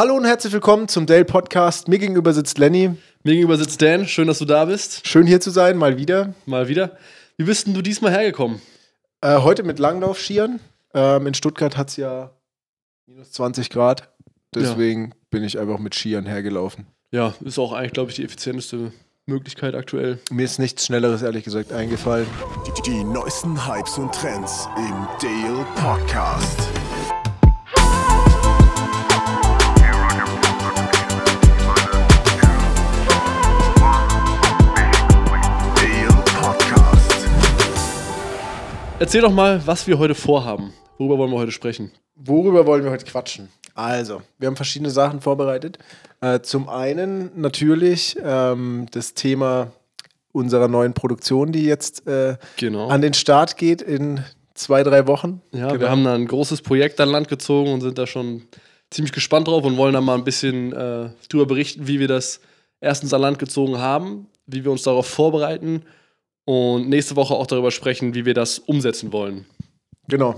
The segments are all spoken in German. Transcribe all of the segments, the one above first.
Hallo und herzlich willkommen zum Dale Podcast. Mir gegenüber sitzt Lenny. Mir gegenüber sitzt Dan. Schön, dass du da bist. Schön hier zu sein, mal wieder. Mal wieder. Wie bist denn du diesmal hergekommen? Äh, heute mit Langlaufskiern. Ähm, in Stuttgart hat es ja minus 20 Grad. Deswegen ja. bin ich einfach mit Skiern hergelaufen. Ja, ist auch eigentlich, glaube ich, die effizienteste Möglichkeit aktuell. Mir ist nichts Schnelleres, ehrlich gesagt, eingefallen. Die, die neuesten Hypes und Trends im Dale Podcast. Erzähl doch mal, was wir heute vorhaben. Worüber wollen wir heute sprechen? Worüber wollen wir heute quatschen? Also, wir haben verschiedene Sachen vorbereitet. Äh, zum einen natürlich ähm, das Thema unserer neuen Produktion, die jetzt äh, genau. an den Start geht in zwei, drei Wochen. Ja, genau. wir haben da ein großes Projekt an Land gezogen und sind da schon ziemlich gespannt drauf und wollen da mal ein bisschen äh, drüber berichten, wie wir das erstens an Land gezogen haben, wie wir uns darauf vorbereiten und nächste Woche auch darüber sprechen, wie wir das umsetzen wollen. Genau.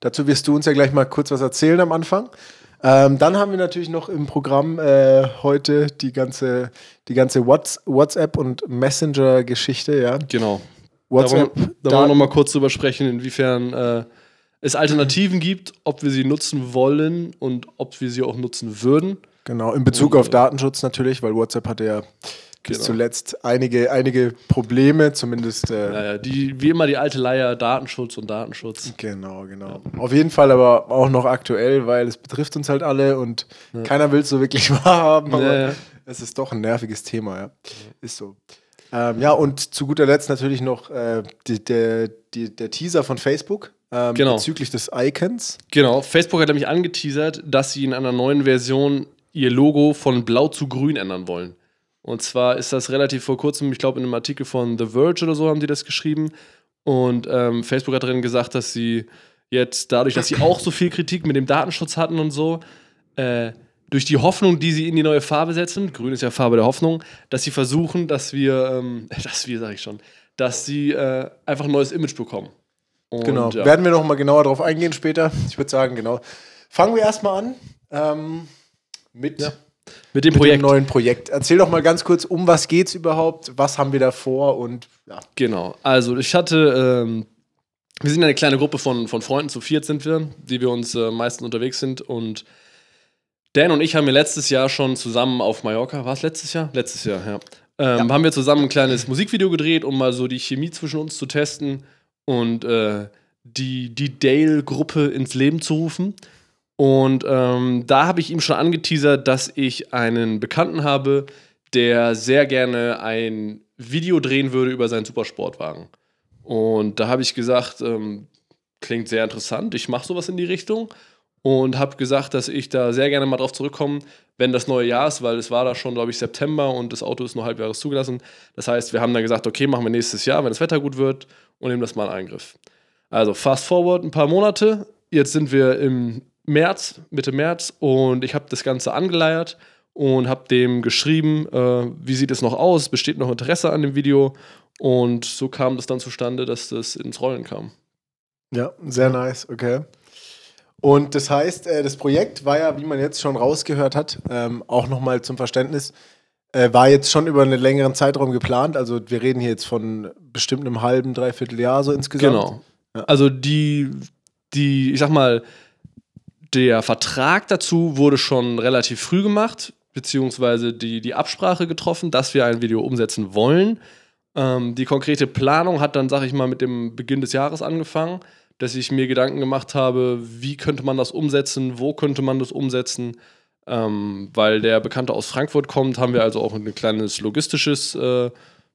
Dazu wirst du uns ja gleich mal kurz was erzählen am Anfang. Ähm, dann haben wir natürlich noch im Programm äh, heute die ganze, die ganze WhatsApp- und Messenger-Geschichte, ja. Genau. WhatsApp. Da wollen, da wollen wir nochmal kurz drüber sprechen, inwiefern äh, es Alternativen gibt, ob wir sie nutzen wollen und ob wir sie auch nutzen würden. Genau, in Bezug und, auf Datenschutz natürlich, weil WhatsApp hatte ja bis genau. zuletzt einige, einige Probleme, zumindest. Äh, naja, die, wie immer die alte Leier, Datenschutz und Datenschutz. Genau, genau. Ja. Auf jeden Fall aber auch noch aktuell, weil es betrifft uns halt alle und ja. keiner will es so wirklich wahrhaben, aber ja, es ist doch ein nerviges Thema, ja. Ist so. Ähm, ja, und zu guter Letzt natürlich noch äh, die, der, die, der Teaser von Facebook. Ähm, genau. bezüglich des Icons. Genau, Facebook hat nämlich angeteasert, dass sie in einer neuen Version ihr Logo von blau zu grün ändern wollen. Und zwar ist das relativ vor kurzem, ich glaube, in einem Artikel von The Verge oder so haben die das geschrieben. Und ähm, Facebook hat darin gesagt, dass sie jetzt dadurch, dass sie auch so viel Kritik mit dem Datenschutz hatten und so, äh, durch die Hoffnung, die sie in die neue Farbe setzen, grün ist ja Farbe der Hoffnung, dass sie versuchen, dass wir, ähm, dass wir, sage ich schon, dass sie äh, einfach ein neues Image bekommen. Und, genau, ja. werden wir noch mal genauer darauf eingehen später. Ich würde sagen, genau. Fangen wir erstmal an ähm, mit ja. Mit dem, Projekt. Mit dem neuen Projekt. Erzähl doch mal ganz kurz, um was geht's überhaupt? Was haben wir da vor? Und ja. Genau. Also ich hatte, ähm, wir sind eine kleine Gruppe von, von Freunden, zu viert sind wir, die wir uns äh, meistens unterwegs sind. Und Dan und ich haben ja letztes Jahr schon zusammen auf Mallorca, war es letztes Jahr? Letztes Jahr, ja. Ähm, ja. Haben wir zusammen ein kleines Musikvideo gedreht, um mal so die Chemie zwischen uns zu testen und äh, die, die Dale-Gruppe ins Leben zu rufen. Und ähm, da habe ich ihm schon angeteasert, dass ich einen Bekannten habe, der sehr gerne ein Video drehen würde über seinen Supersportwagen. Und da habe ich gesagt, ähm, klingt sehr interessant, ich mache sowas in die Richtung. Und habe gesagt, dass ich da sehr gerne mal drauf zurückkomme, wenn das neue Jahr ist, weil es war da schon, glaube ich, September und das Auto ist nur halbjahres zugelassen. Das heißt, wir haben dann gesagt, okay, machen wir nächstes Jahr, wenn das Wetter gut wird und nehmen das mal in Eingriff. Also fast forward ein paar Monate. Jetzt sind wir im März, Mitte März und ich habe das Ganze angeleiert und habe dem geschrieben, äh, wie sieht es noch aus, besteht noch Interesse an dem Video und so kam das dann zustande, dass das ins Rollen kam. Ja, sehr nice, okay. Und das heißt, äh, das Projekt war ja, wie man jetzt schon rausgehört hat, ähm, auch nochmal zum Verständnis, äh, war jetzt schon über einen längeren Zeitraum geplant. Also wir reden hier jetzt von bestimmt einem halben, dreiviertel Jahr so insgesamt. Genau. Ja. Also die, die, ich sag mal, der Vertrag dazu wurde schon relativ früh gemacht, beziehungsweise die, die Absprache getroffen, dass wir ein Video umsetzen wollen. Ähm, die konkrete Planung hat dann, sag ich mal, mit dem Beginn des Jahres angefangen, dass ich mir Gedanken gemacht habe, wie könnte man das umsetzen, wo könnte man das umsetzen. Ähm, weil der Bekannte aus Frankfurt kommt, haben wir also auch ein kleines logistisches äh,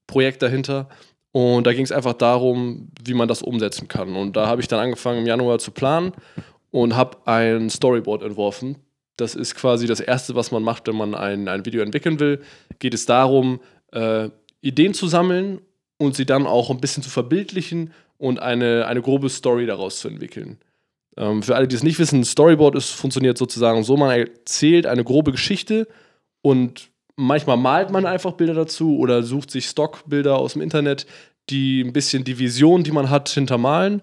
Projekt dahinter. Und da ging es einfach darum, wie man das umsetzen kann. Und da habe ich dann angefangen im Januar zu planen und habe ein Storyboard entworfen. Das ist quasi das Erste, was man macht, wenn man ein, ein Video entwickeln will. Geht es darum, äh, Ideen zu sammeln und sie dann auch ein bisschen zu verbildlichen und eine, eine grobe Story daraus zu entwickeln. Ähm, für alle, die es nicht wissen, Storyboard ist, funktioniert sozusagen so, man erzählt eine grobe Geschichte und manchmal malt man einfach Bilder dazu oder sucht sich Stockbilder aus dem Internet, die ein bisschen die Vision, die man hat, hintermalen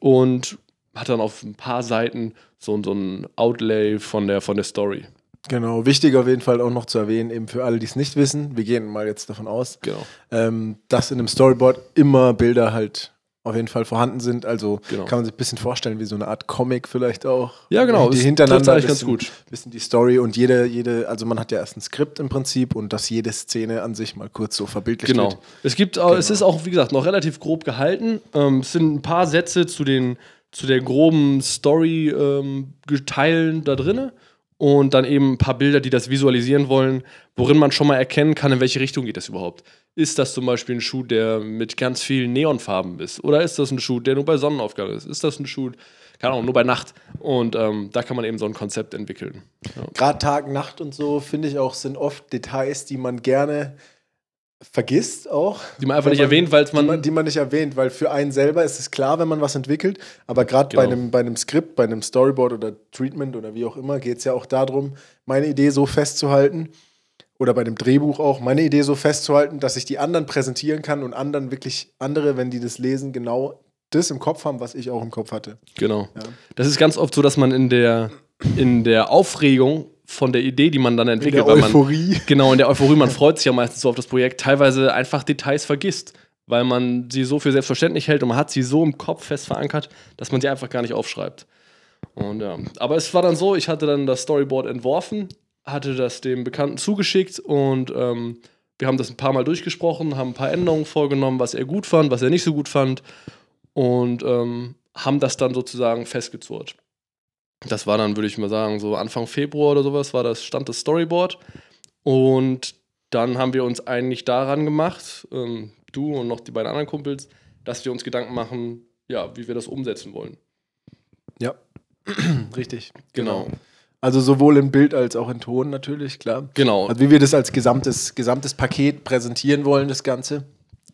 und hat dann auf ein paar Seiten so, so ein Outlay von der, von der Story. Genau, wichtig auf jeden Fall auch noch zu erwähnen, eben für alle, die es nicht wissen, wir gehen mal jetzt davon aus, Genau. ähm, dass in einem Storyboard immer Bilder halt auf jeden Fall vorhanden sind. Also Genau. kann man sich ein bisschen vorstellen, wie so eine Art Comic vielleicht auch. Ja, genau, Die hintereinander eigentlich bisschen, ganz gut. bisschen die Story und jede, jede, also man hat ja erst ein Skript im Prinzip und dass jede Szene an sich mal kurz so verbildlicht Genau. wird. Es gibt, auch, es ist auch, wie gesagt, noch relativ grob gehalten. Ähm, es sind ein paar Sätze zu den, zu der groben Story-Teilen da drin. Und dann eben ein paar Bilder, die das visualisieren wollen, worin man schon mal erkennen kann, in welche Richtung geht das überhaupt. Ist das zum Beispiel ein Schuh, der mit ganz vielen Neonfarben ist? Oder ist das ein Schuh, der nur bei Sonnenaufgang ist? Ist das ein Schuh, keine Ahnung, nur bei Nacht? Und ähm, da kann man eben so ein Konzept entwickeln. Ja. Gerade Tag, Nacht und so, finde ich auch, sind oft Details, die man gerne vergisst auch. Die man einfach nicht erwähnt, weil man. man, die man nicht erwähnt, weil für einen selber ist es klar, wenn man was entwickelt, aber gerade bei, Genau. einem, bei einem Skript, bei einem Storyboard oder Treatment oder wie auch immer, geht es ja auch darum, meine Idee so festzuhalten oder bei dem Drehbuch auch, meine Idee so festzuhalten, dass ich die anderen präsentieren kann und anderen wirklich andere, wenn die das lesen, genau das im Kopf haben, was ich auch im Kopf hatte. Genau. Ja. Das ist ganz oft so, dass man in der, in der Aufregung von der Idee, die man dann In entwickelt, der weil man, Euphorie. genau, in der Euphorie, man freut sich ja meistens so auf das Projekt, teilweise einfach Details vergisst, weil man sie so für selbstverständlich hält und man hat sie so im Kopf fest verankert, dass man sie einfach gar nicht aufschreibt. Und ja, aber es war dann so, ich hatte dann das Storyboard entworfen, hatte das dem Bekannten zugeschickt und ähm, wir haben das ein paar Mal durchgesprochen, haben ein paar Änderungen vorgenommen, was er gut fand, was er nicht so gut fand und ähm, haben das dann sozusagen festgezurrt. Das war dann, würde ich mal sagen, so Anfang Februar oder sowas war das, stand das Storyboard. Und dann haben wir uns eigentlich daran gemacht, ähm, du und noch die beiden anderen Kumpels, dass wir uns Gedanken machen, ja, wie wir das umsetzen wollen. Ja, richtig. Genau. Also sowohl in Bild als auch in Ton natürlich, klar. Genau. Also wie wir das als gesamtes, gesamtes Paket präsentieren wollen, das Ganze.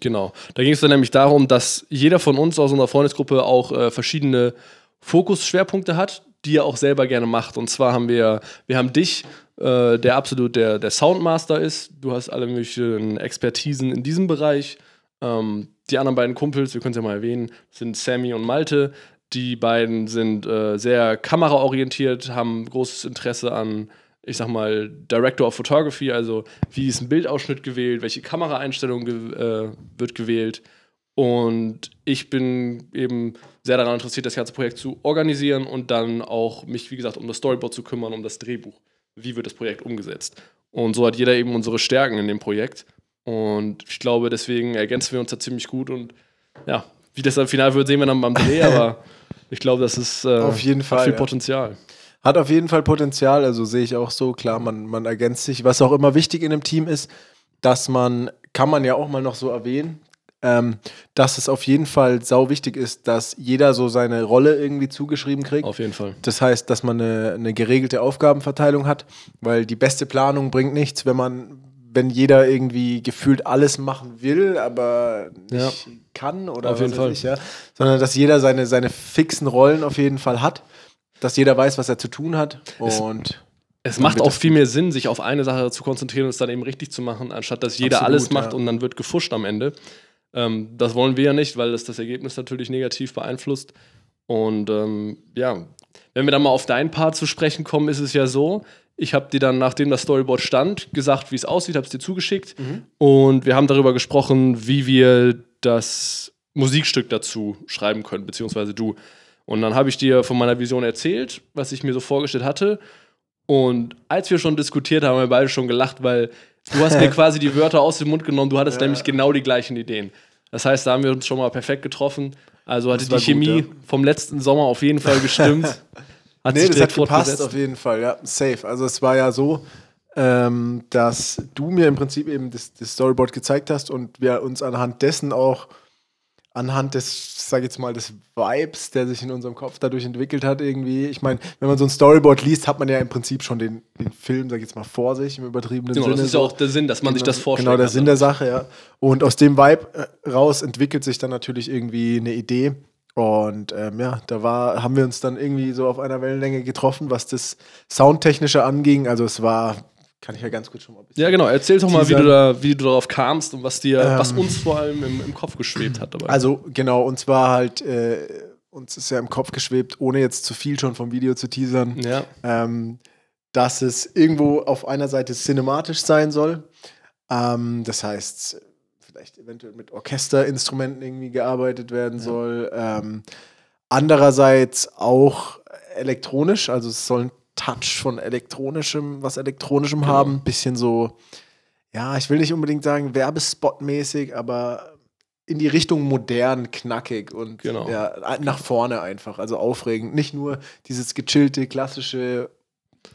Genau. Da ging es dann nämlich darum, dass jeder von uns aus unserer Freundesgruppe auch äh, verschiedene Fokusschwerpunkte hat, die er auch selber gerne macht. Und zwar haben wir, wir haben dich, äh, der absolut der, der Soundmaster ist. Du hast alle möglichen Expertisen in diesem Bereich. Ähm, die anderen beiden Kumpels, wir können es ja mal erwähnen, sind Sammy und Malte. Die beiden sind äh, sehr kameraorientiert, haben großes Interesse an, ich sag mal, Director of Photography, also wie ist ein Bildausschnitt gewählt, welche Kameraeinstellung ge äh, wird gewählt. Und ich bin eben sehr daran interessiert, das ganze Projekt zu organisieren und dann auch mich, wie gesagt, um das Storyboard zu kümmern, um das Drehbuch. Wie wird das Projekt umgesetzt? Und so hat jeder eben unsere Stärken in dem Projekt. Und ich glaube, deswegen ergänzen wir uns da ziemlich gut. Und ja, wie das am Final wird, sehen wir dann beim Dreh, aber ich glaube, das ist äh, Auf jeden Fall, viel ja. Potenzial. Hat auf jeden Fall Potenzial, also sehe ich auch so, klar, man, man ergänzt sich. Was auch immer wichtig in einem Team ist, dass man, kann man ja auch mal noch so erwähnen, ähm, dass es auf jeden Fall sau wichtig ist, dass jeder so seine Rolle irgendwie zugeschrieben kriegt. Auf jeden Fall. Das heißt, dass man eine, eine geregelte Aufgabenverteilung hat, weil die beste Planung bringt nichts, wenn man, wenn jeder irgendwie gefühlt alles machen will, aber nicht Ja. kann oder Auf jeden Fall. ich, ja. Sondern dass jeder seine, seine fixen Rollen auf jeden Fall hat, dass jeder weiß, was er zu tun hat. Und Es Dann macht auch viel mehr Sinn, sich auf eine Sache zu konzentrieren und es dann eben richtig zu machen, anstatt dass jeder Absolut, alles macht ja. und dann wird gefuscht am Ende. Ähm, das wollen wir ja nicht, weil das das Ergebnis natürlich negativ beeinflusst. Und ähm, ja, wenn wir dann mal auf deinen Part zu sprechen kommen, ist es ja so, ich habe dir dann, nachdem das Storyboard stand, gesagt, wie es aussieht, habe es dir zugeschickt und wir haben darüber gesprochen, wie wir das Musikstück dazu schreiben können, beziehungsweise du. Und dann habe ich dir von meiner Vision erzählt, was ich mir so vorgestellt hatte. Und als wir schon diskutiert haben, haben wir beide schon gelacht, weil du hast mir quasi die Wörter aus dem Mund genommen. Du hattest nämlich genau die gleichen Ideen. Das heißt, da haben wir uns schon mal perfekt getroffen. Also hatte die gut, Chemie ja. vom letzten Sommer auf jeden Fall gestimmt. Hat nee, das hat gepasst auf jeden Fall, ja, safe. Also es war ja so, ähm, dass du mir im Prinzip eben das, das Storyboard gezeigt hast und wir uns anhand dessen auch anhand des, sag ich jetzt mal, des Vibes, der sich in unserem Kopf dadurch entwickelt hat, irgendwie. Ich meine, wenn man so ein Storyboard liest, hat man ja im Prinzip schon den, den Film, sag ich jetzt mal, vor sich im übertriebenen Genau, Sinne. das ist ja auch der Sinn, dass man sich das vorstellt. Genau, der Sinn der Sache, ja. Und aus dem Vibe äh, raus entwickelt sich dann natürlich irgendwie eine Idee. Und ähm, ja, da war, haben wir uns dann irgendwie so auf einer Wellenlänge getroffen, was das Soundtechnische anging. Also es war, kann ich ja ganz kurz schon mal ein bisschen. Ja, genau. Erzähl doch mal, wie du, da, wie du darauf kamst und was dir, Ähm, was uns vor allem im, im Kopf geschwebt hat dabei. Also genau, und zwar halt, äh, uns ist ja im Kopf geschwebt, ohne jetzt zu viel schon vom Video zu teasern. ja. Ähm, dass es irgendwo auf einer Seite cinematisch sein soll. Ähm, das heißt, vielleicht eventuell mit Orchesterinstrumenten irgendwie gearbeitet werden ja. soll. Ähm, andererseits auch elektronisch, also es soll ein Touch von elektronischem, was elektronischem genau. haben. Bisschen so, ja, ich will nicht unbedingt sagen werbespotmäßig, aber in die Richtung modern, knackig und genau. ja, nach vorne einfach, also aufregend. Nicht nur dieses gechillte, klassische,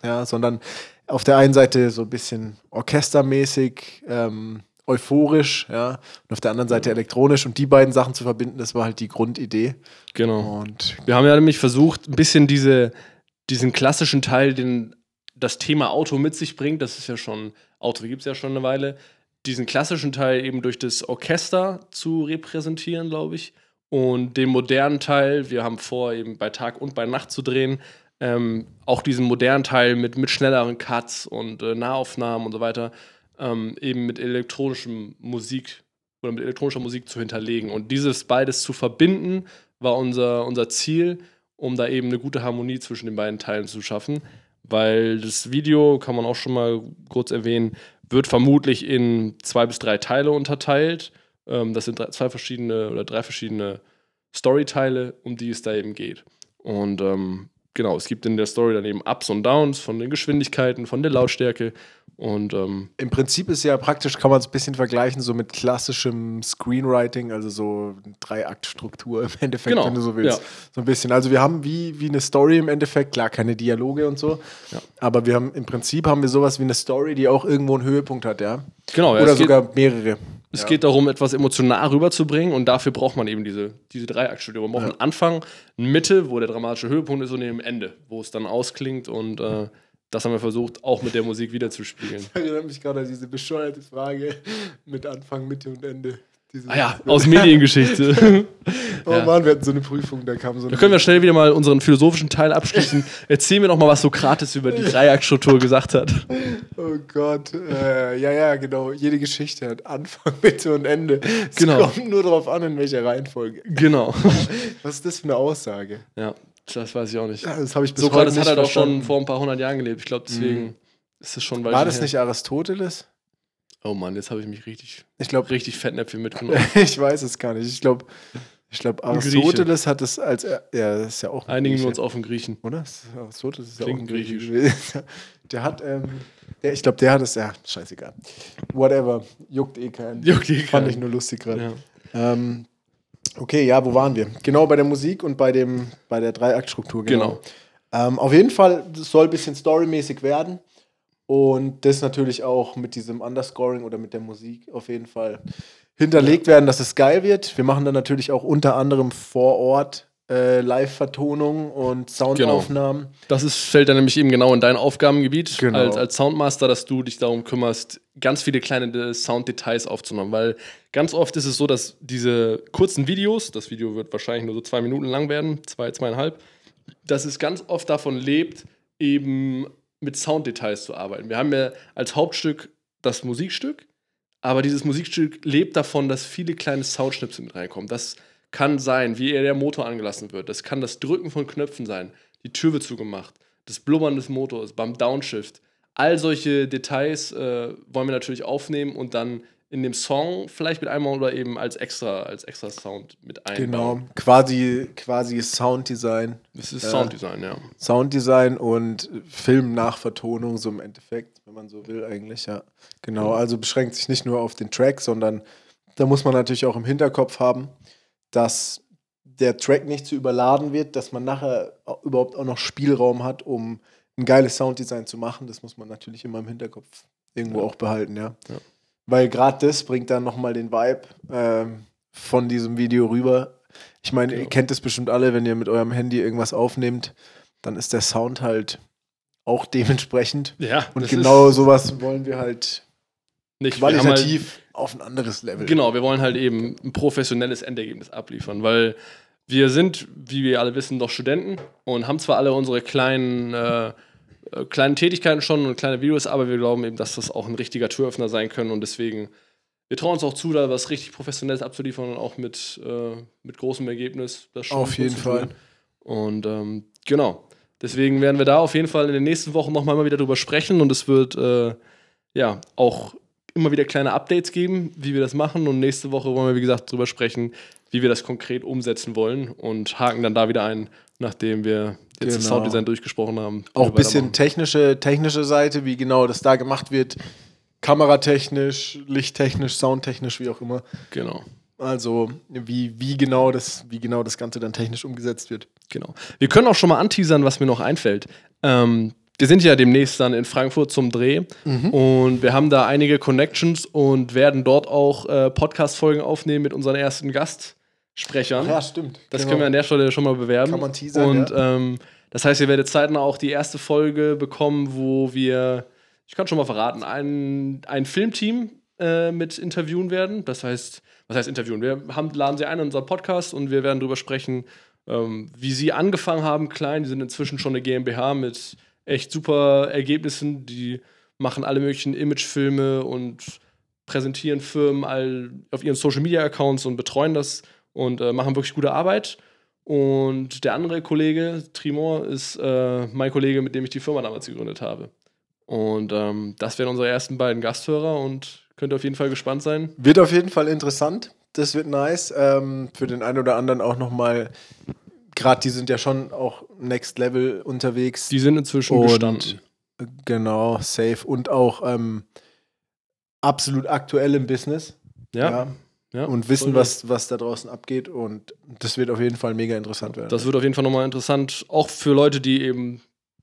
ja, sondern auf der einen Seite so ein bisschen orchestermäßig, ähm, euphorisch, ja, und auf der anderen Seite elektronisch und die beiden Sachen zu verbinden, das war halt die Grundidee. Genau. Und wir haben ja nämlich versucht, ein bisschen diese, diesen klassischen Teil, den das Thema Auto mit sich bringt, das ist ja schon, Auto gibt es ja schon eine Weile, diesen klassischen Teil eben durch das Orchester zu repräsentieren, glaube ich. Und den modernen Teil, wir haben vor, eben bei Tag und bei Nacht zu drehen, ähm, auch diesen modernen Teil mit, mit schnelleren Cuts und äh, Nahaufnahmen und so weiter, ähm, eben mit elektronischem Musik oder mit elektronischer Musik zu hinterlegen. Und dieses beides zu verbinden, war unser, unser Ziel, um da eben eine gute Harmonie zwischen den beiden Teilen zu schaffen. Weil das Video, kann man auch schon mal kurz erwähnen, wird vermutlich in zwei bis drei Teile unterteilt. Ähm, das sind zwei verschiedene oder drei verschiedene Storyteile, um die es da eben geht. Und ähm, genau, es gibt in der Story dann eben Ups und Downs von den Geschwindigkeiten, von der Lautstärke. Und ähm, im Prinzip ist ja praktisch, kann man es ein bisschen vergleichen, so mit klassischem Screenwriting, also so Dreiaktstruktur im Endeffekt, genau, wenn du so willst. Ja. So ein bisschen. Also wir haben wie, wie eine Story im Endeffekt, klar, keine Dialoge und so. Ja. Aber wir haben im Prinzip haben wir sowas wie eine Story, die auch irgendwo einen Höhepunkt hat, ja. Genau, ja, Oder sogar mehrere. Es ja. geht darum, etwas emotional rüberzubringen und dafür braucht man eben diese, diese Dreiaktstruktur. Man braucht einen Anfang, eine Mitte, wo der dramatische Höhepunkt ist und ein Ende, wo es dann ausklingt und äh, das haben wir versucht, auch mit der Musik wiederzuspiegeln. Ich erinnere mich gerade an diese bescheuerte Frage mit Anfang, Mitte und Ende. Diese ah ja, aus Mediengeschichte. oh ja. Mann, wir hatten so eine Prüfung, da kam so Da können wir schnell wieder mal unseren philosophischen Teil abschließen. Erzähl mir noch mal, was Sokrates über die Dreiaktstruktur gesagt hat. Oh Gott. Äh, ja, ja, genau. Jede Geschichte hat Anfang, Mitte und Ende. Es genau. kommt nur darauf an, in welcher Reihenfolge. Genau. Was ist das für eine Aussage? Ja, das weiß ich auch nicht. Ja, das habe ich bis Sokrates heute nicht hat halt auch schon vor ein paar hundert Jahren gelebt. Ich glaube, deswegen mhm. ist es schon War das her. nicht Aristoteles? Oh Mann, jetzt habe ich mich richtig, ich glaub, richtig Fettnäpfchen mitgenommen. ich weiß es gar nicht. Ich glaube, ich glaube, Aristoteles hat es als. Ja, das ist ja auch. Einigen wir uns auf den Griechen. Oder? Aristoteles ist Klingt ja auch ein griechisch. Der hat, ähm, der, ich glaube, der hat es, ja, scheißegal. Whatever. Juckt eh keinen. Juckt eh keinen. Fand ich nur lustig gerade. Ja. Ähm, okay, ja, wo waren wir? Genau bei der Musik und bei, dem, bei der Dreiaktstruktur. Genau. genau. Ähm, auf jeden Fall, es soll ein bisschen storymäßig werden. Und das natürlich auch mit diesem Underscoring oder mit der Musik auf jeden Fall hinterlegt werden, dass es geil wird. Wir machen dann natürlich auch unter anderem vor Ort äh, Live-Vertonungen und Soundaufnahmen. Genau. Das ist, fällt dann nämlich eben genau in dein Aufgabengebiet genau. als, als Soundmaster, dass du dich darum kümmerst, ganz viele kleine Sounddetails aufzunehmen. Weil ganz oft ist es so, dass diese kurzen Videos, das Video wird wahrscheinlich nur so zwei Minuten lang werden, zwei, zweieinhalb, dass es ganz oft davon lebt, eben mit Sounddetails zu arbeiten. Wir haben ja als Hauptstück das Musikstück, aber dieses Musikstück lebt davon, dass viele kleine Soundschnipsel mit reinkommen. Das kann sein, wie der Motor angelassen wird. Das kann das Drücken von Knöpfen sein. Die Tür wird zugemacht. Das Blubbern des Motors beim Downshift. All solche Details äh, wollen wir natürlich aufnehmen und dann in dem Song vielleicht mit einmal oder eben als extra, als extra Sound mit einbauen. Genau, quasi, quasi Sounddesign. Das ist äh, Sounddesign, ja. Sounddesign und Filmnachvertonung, so im Endeffekt, wenn man so will, eigentlich, ja. Genau, also beschränkt sich nicht nur auf den Track, sondern da muss man natürlich auch im Hinterkopf haben, dass der Track nicht zu überladen wird, dass man nachher überhaupt auch noch Spielraum hat, um ein geiles Sounddesign zu machen. Das muss man natürlich immer im Hinterkopf irgendwo ja. auch behalten, ja. ja. Weil gerade das bringt dann nochmal den Vibe ähm, von diesem Video rüber. Ich meine, genau. ihr kennt es bestimmt alle, wenn ihr mit eurem Handy irgendwas aufnehmt, dann ist der Sound halt auch dementsprechend. Ja. Und genau sowas wollen wir halt nicht qualitativ halt, auf ein anderes Level. Genau, wir wollen halt eben ein professionelles Endergebnis abliefern, weil wir sind, wie wir alle wissen, doch Studenten und haben zwar alle unsere kleinen äh, äh, kleinen Tätigkeiten schon und kleine Videos, aber wir glauben eben, dass das auch ein richtiger Türöffner sein können und deswegen, wir trauen uns auch zu, da was richtig Professionelles abzuliefern und auch mit, äh, mit großem Ergebnis. Das schon Auf jeden Fall. Und ähm, genau, Deswegen werden wir da auf jeden Fall in den nächsten Wochen nochmal mal wieder drüber sprechen und es wird äh, ja auch immer wieder kleine Updates geben, wie wir das machen. Und nächste Woche wollen wir, wie gesagt, drüber sprechen, wie wir das konkret umsetzen wollen und haken dann da wieder ein, nachdem wir jetzt genau. das Sounddesign durchgesprochen haben. Auch ein bisschen technische, technische Seite, wie genau das da gemacht wird. Kameratechnisch, lichttechnisch, soundtechnisch, wie auch immer. Genau. Also, wie, wie, genau das, wie genau das Ganze dann technisch umgesetzt wird. Genau. Wir können auch schon mal anteasern, was mir noch einfällt. Ähm, wir sind ja demnächst dann in Frankfurt zum Dreh mhm. und wir haben da einige Connections und werden dort auch äh, Podcast-Folgen aufnehmen mit unseren ersten Gastsprechern. Ja, stimmt. Das genau. können wir an der Stelle schon mal bewerben. Kann man teasern. Und ja. ähm, das heißt, ihr werdet zeitnah auch die erste Folge bekommen, wo wir, ich kann schon mal verraten, ein, ein Filmteam äh, mit interviewen werden. Das heißt, was heißt interviewen? Wir haben, laden sie ein in unseren Podcast und wir werden darüber sprechen, ähm, wie sie angefangen haben, klein. Die sind inzwischen schon eine GmbH mit echt super Ergebnissen. Die machen alle möglichen Imagefilme und präsentieren Firmen all auf ihren Social Media Accounts und betreuen das und äh, machen wirklich gute Arbeit. Und der andere Kollege, Trimor, ist äh, mein Kollege, mit dem ich die Firma damals gegründet habe. Und ähm, das wären unsere ersten beiden Gasthörer und könnt auf jeden Fall gespannt sein. Wird auf jeden Fall interessant. Das wird nice. Ähm, für den einen oder anderen auch nochmal gerade die sind ja schon auch Next Level unterwegs. Die sind inzwischen und, gestanden. Genau, safe und auch ähm, absolut aktuell im Business. Ja. ja. ja und wissen, was, was da draußen abgeht. Und das wird auf jeden Fall mega interessant werden. Das wird auf jeden Fall nochmal interessant, auch für Leute, die eben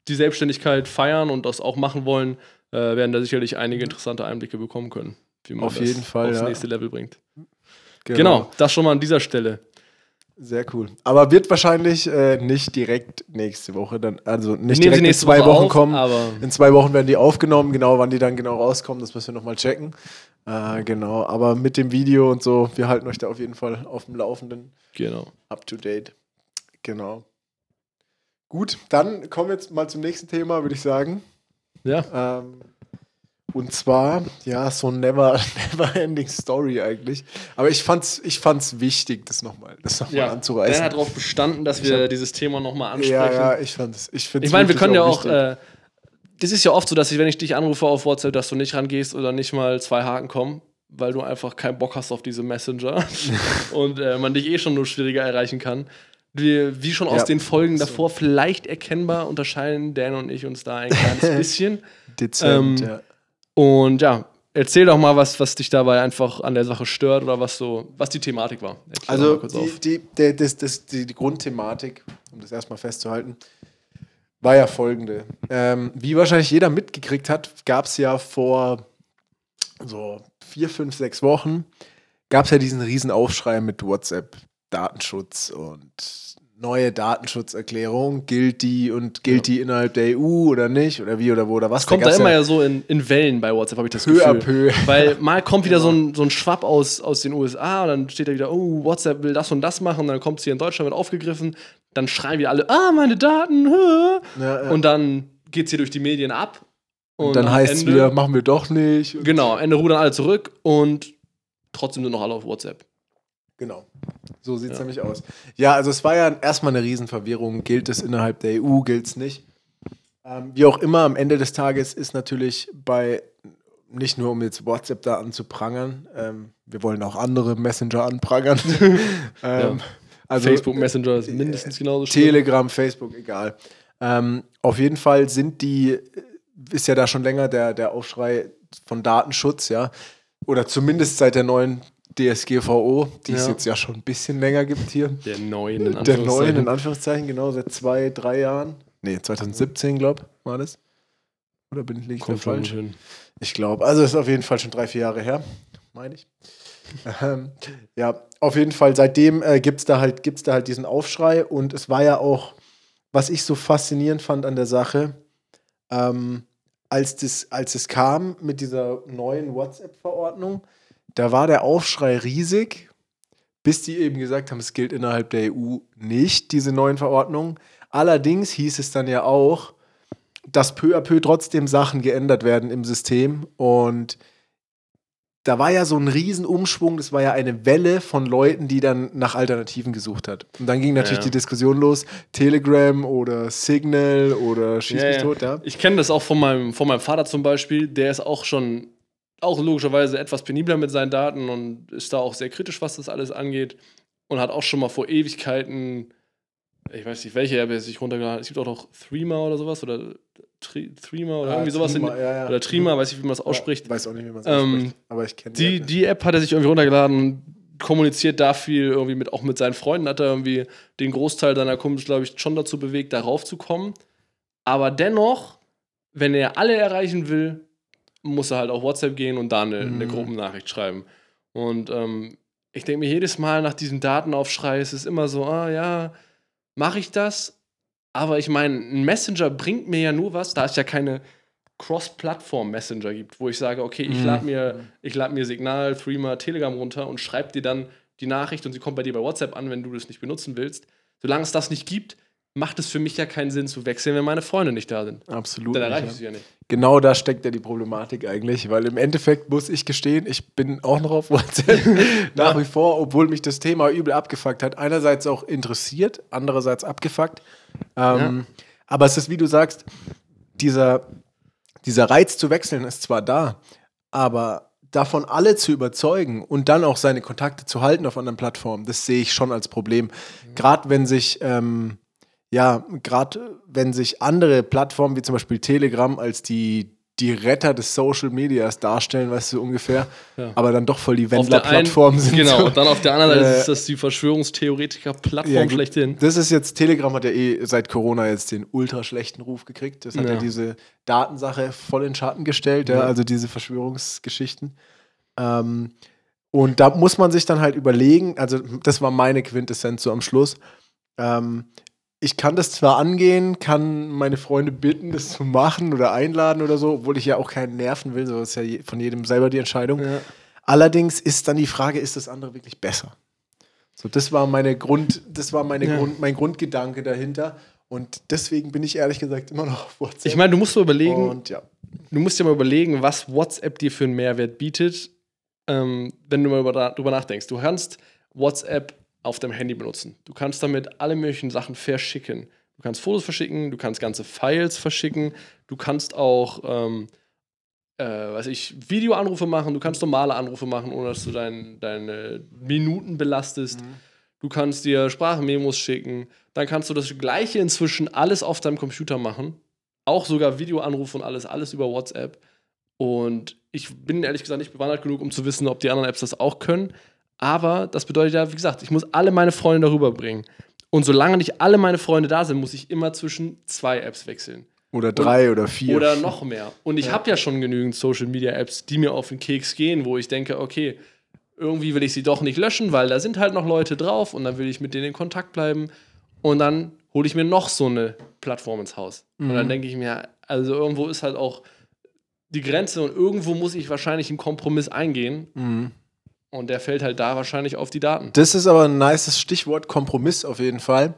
die Selbstständigkeit feiern und das auch machen wollen, äh, werden da sicherlich einige interessante Einblicke bekommen können, wie man auf das jeden Fall, aufs ja. nächste Level bringt. Genau. genau, das schon mal an dieser Stelle. Sehr cool. Aber wird wahrscheinlich äh, nicht direkt nächste Woche dann, also nicht direkt in zwei Woche Wochen auf, kommen. in zwei Wochen werden die aufgenommen. Genau, wann die dann genau rauskommen, das müssen wir nochmal checken. Äh, genau, aber mit dem Video und so, wir halten euch da auf jeden Fall auf dem Laufenden. Genau. Up to date. Genau. Gut, dann kommen wir jetzt mal zum nächsten Thema, würde ich sagen. Ja. Ähm, und zwar, ja, so ein never, never ending Story eigentlich. Aber ich fand's, ich fand's wichtig, das nochmal das noch ja, anzureißen. Er hat darauf bestanden, dass wir hab, dieses Thema nochmal ansprechen. Ja, ja, ich fand's. Ich, find's ich meine, wir können ja auch. Äh, das ist ja oft so, dass ich, wenn ich dich anrufe auf WhatsApp, dass du nicht rangehst oder nicht mal zwei Haken kommen, weil du einfach keinen Bock hast auf diese Messenger und äh, man dich eh schon nur schwieriger erreichen kann. Wir, wie schon aus ja, den Folgen so. davor vielleicht erkennbar unterscheiden Dan und ich uns da ein kleines bisschen. Dezent, ähm, ja. Und ja, erzähl doch mal, was, was dich dabei einfach an der Sache stört oder was so, was die Thematik war. Erzähl also die, die, die, das, das, die, die Grundthematik, um das erstmal festzuhalten, war ja folgende. Ähm, wie wahrscheinlich jeder mitgekriegt hat, gab es ja vor so vier, fünf, sechs Wochen, gab es ja diesen riesen Aufschrei mit WhatsApp, Datenschutz und neue Datenschutzerklärung, gilt die und gilt ja. die innerhalb der EU oder nicht oder wie oder wo oder was? Es kommt da, da immer ja so in, in Wellen bei WhatsApp, habe ich das peu Gefühl. Peu. Weil mal kommt wieder so, ein, so ein Schwapp aus, aus den USA und dann steht da wieder, oh, WhatsApp will das und das machen und dann kommt es hier in Deutschland wird aufgegriffen, dann schreien wir alle, ah, meine Daten, ja, und dann geht es hier durch die Medien ab. Und, und dann heißt es wieder, machen wir doch nicht. Genau, Ende rudern alle zurück und trotzdem sind noch alle auf WhatsApp. Genau. So sieht es ja. nämlich aus. Ja, also es war ja erstmal eine Riesenverwirrung. Gilt es innerhalb der EU, gilt es nicht? Ähm, wie auch immer, am Ende des Tages ist natürlich bei, nicht nur um jetzt WhatsApp da anzuprangern, ähm, wir wollen auch andere Messenger anprangern. ähm, ja. also, Facebook Messenger ist mindestens genauso schlimm. Telegram, Facebook, egal. Ähm, auf jeden Fall sind die, ist ja da schon länger der, der Aufschrei von Datenschutz, ja. Oder zumindest seit der neuen DSGVO, die ja. es jetzt ja schon ein bisschen länger gibt hier. Der neuen, in Der neuen, in Anführungszeichen, genau, seit zwei, drei Jahren. Nee, 2017, glaube ich, war das. Oder bin ich da falsch? Hin. Ich glaube, also ist auf jeden Fall schon drei, vier Jahre her, meine ich. ähm, ja, auf jeden Fall, seitdem äh, gibt es da, halt, da halt diesen Aufschrei und es war ja auch, was ich so faszinierend fand an der Sache, ähm, als, das, als es kam mit dieser neuen WhatsApp-Verordnung, da war der Aufschrei riesig, bis die eben gesagt haben, es gilt innerhalb der EU nicht, diese neuen Verordnungen. Allerdings hieß es dann ja auch, dass peu à peu trotzdem Sachen geändert werden im System und da war ja so ein Riesenumschwung, das war ja eine Welle von Leuten, die dann nach Alternativen gesucht hat. Und dann ging natürlich ja, ja. die Diskussion los, Telegram oder Signal oder Schieß mich tot, ja. Ich kenne das auch von meinem, von meinem Vater zum Beispiel, der ist auch schon, auch logischerweise etwas penibler mit seinen Daten und ist da auch sehr kritisch, was das alles angeht und hat auch schon mal vor Ewigkeiten, ich weiß nicht, welche er sich runtergeladen hat, es gibt auch noch Threema oder sowas oder Threema oder ja, irgendwie sowas. Trima, in, ja, ja. Oder Trima, weiß ich, wie man das ausspricht. weiß auch nicht, wie man ähm, ausspricht. Aber ich kenne die. Die, die App hat er sich irgendwie runtergeladen, kommuniziert da viel, irgendwie mit, auch mit seinen Freunden, hat er irgendwie den Großteil seiner Kumpels, glaube ich, schon dazu bewegt, darauf zu kommen. Aber dennoch, wenn er alle erreichen will, muss er halt auf WhatsApp gehen und da eine, mhm. eine Gruppennachricht schreiben. Und ähm, ich denke mir jedes Mal nach diesem Datenaufschrei, es ist immer so, ah ja, mache ich das? Aber ich meine, ein Messenger bringt mir ja nur was, da es ja keine Cross-Plattform-Messenger gibt, wo ich sage, okay, ich mhm. lade mir, lad mir Signal, Threema, Telegram runter und schreibe dir dann die Nachricht und sie kommt bei dir bei WhatsApp an, wenn du das nicht benutzen willst. Solange es das nicht gibt, macht es für mich ja keinen Sinn zu wechseln, wenn meine Freunde nicht da sind. Absolut. Dann erreiche ich sie ja nicht. Genau da steckt ja die Problematik eigentlich, weil im Endeffekt muss ich gestehen, ich bin auch noch auf WhatsApp nach wie vor, obwohl mich das Thema übel abgefuckt hat. Einerseits auch interessiert, andererseits abgefuckt. Ähm, ja. Aber es ist, wie du sagst, dieser, dieser Reiz zu wechseln ist zwar da, aber davon alle zu überzeugen und dann auch seine Kontakte zu halten auf anderen Plattformen, das sehe ich schon als Problem. Mhm. Gerade wenn sich ähm, ja, gerade wenn sich andere Plattformen wie zum Beispiel Telegram als die, die Retter des Social Medias darstellen, weißt du ungefähr, ja. aber dann doch voll die Wendler-Plattformen sind. Genau, und dann auf der anderen Seite äh, ist das die Verschwörungstheoretiker-Plattform ja, schlechthin. Das ist jetzt, Telegram hat ja eh seit Corona jetzt den ultra schlechten Ruf gekriegt. Das hat ja, ja diese Datensache voll in Schatten gestellt, ja, also diese Verschwörungsgeschichten. Ähm, und da muss man sich dann halt überlegen, also das war meine Quintessenz so am Schluss. Ähm, ich kann das zwar angehen, kann meine Freunde bitten, das zu machen oder einladen oder so, obwohl ich ja auch keinen nerven will, so ist ja von jedem selber die Entscheidung. Ja. Allerdings ist dann die Frage, ist das andere wirklich besser? So, das war meine Grund, das war meine ja. Grund, mein Grundgedanke dahinter. Und deswegen bin ich ehrlich gesagt immer noch auf WhatsApp. Ich meine, du musst dir überlegen, Und, ja. du musst dir mal überlegen, was WhatsApp dir für einen Mehrwert bietet, ähm, wenn du mal darüber nachdenkst. Du kannst WhatsApp auf deinem Handy benutzen. Du kannst damit alle möglichen Sachen verschicken. Du kannst Fotos verschicken, du kannst ganze Files verschicken, du kannst auch, ähm, äh, weiß ich, Videoanrufe machen, du kannst normale Anrufe machen, ohne dass du dein, deine Minuten belastest. Mhm. Du kannst dir Sprachmemos schicken. Dann kannst du das Gleiche inzwischen alles auf deinem Computer machen. Auch sogar Videoanrufe und alles, alles über WhatsApp. Und ich bin ehrlich gesagt nicht bewandert genug, um zu wissen, ob die anderen Apps das auch können. Aber das bedeutet ja, wie gesagt, ich muss alle meine Freunde darüber bringen. Und solange nicht alle meine Freunde da sind, muss ich immer zwischen zwei Apps wechseln. Oder drei und, oder vier. Oder noch mehr. Und ich ja. habe ja schon genügend Social Media Apps, die mir auf den Keks gehen, wo ich denke, okay, irgendwie will ich sie doch nicht löschen, weil da sind halt noch Leute drauf und dann will ich mit denen in Kontakt bleiben. Und dann hole ich mir noch so eine Plattform ins Haus. Mhm. Und dann mhm. denke ich mir, also irgendwo ist halt auch die Grenze und irgendwo muss ich wahrscheinlich einen Kompromiss eingehen. Mhm. Und der fällt halt da wahrscheinlich auf die Daten. Das ist aber ein nices Stichwort, Kompromiss auf jeden Fall.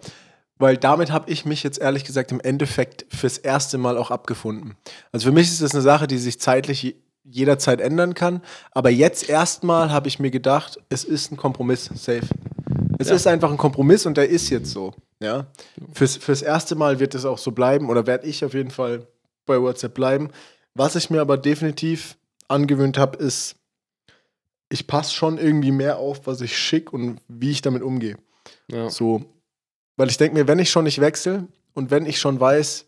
Weil damit habe ich mich jetzt ehrlich gesagt im Endeffekt fürs erste Mal auch abgefunden. Also für mich ist das eine Sache, die sich zeitlich jederzeit ändern kann. Aber jetzt erstmal habe ich mir gedacht, es ist ein Kompromiss, safe. Es ja. ist einfach ein Kompromiss und der ist jetzt so. Ja? Fürs, fürs erste Mal wird es auch so bleiben oder werde ich auf jeden Fall bei WhatsApp bleiben. Was ich mir aber definitiv angewöhnt habe, ist ich passe schon irgendwie mehr auf, was ich schicke und wie ich damit umgehe. Ja. So, weil ich denke mir, wenn ich schon nicht wechsle und wenn ich schon weiß,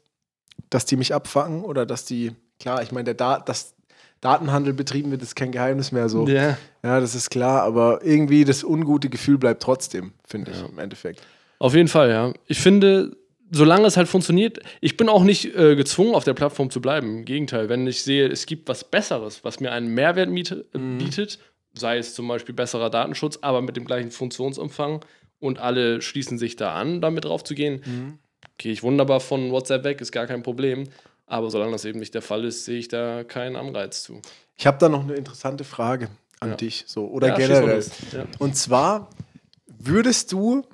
dass die mich abfangen oder dass die, klar, ich meine, der da dass Datenhandel betrieben wird, ist kein Geheimnis mehr so. Yeah. Ja, das ist klar, aber irgendwie das ungute Gefühl bleibt trotzdem, finde ich, ja. im Endeffekt. Auf jeden Fall, ja. Ich finde, solange es halt funktioniert, ich bin auch nicht äh, gezwungen, auf der Plattform zu bleiben. Im Gegenteil, wenn ich sehe, es gibt was Besseres, was mir einen Mehrwert miete, mhm. bietet sei es zum Beispiel besserer Datenschutz, aber mit dem gleichen Funktionsumfang und alle schließen sich da an, damit drauf zu gehen, mhm. gehe ich wunderbar von WhatsApp weg, ist gar kein Problem. Aber solange das eben nicht der Fall ist, sehe ich da keinen Anreiz zu. Ich habe da noch eine interessante Frage an ja. dich, so oder ja, generell. Ja. Und zwar würdest du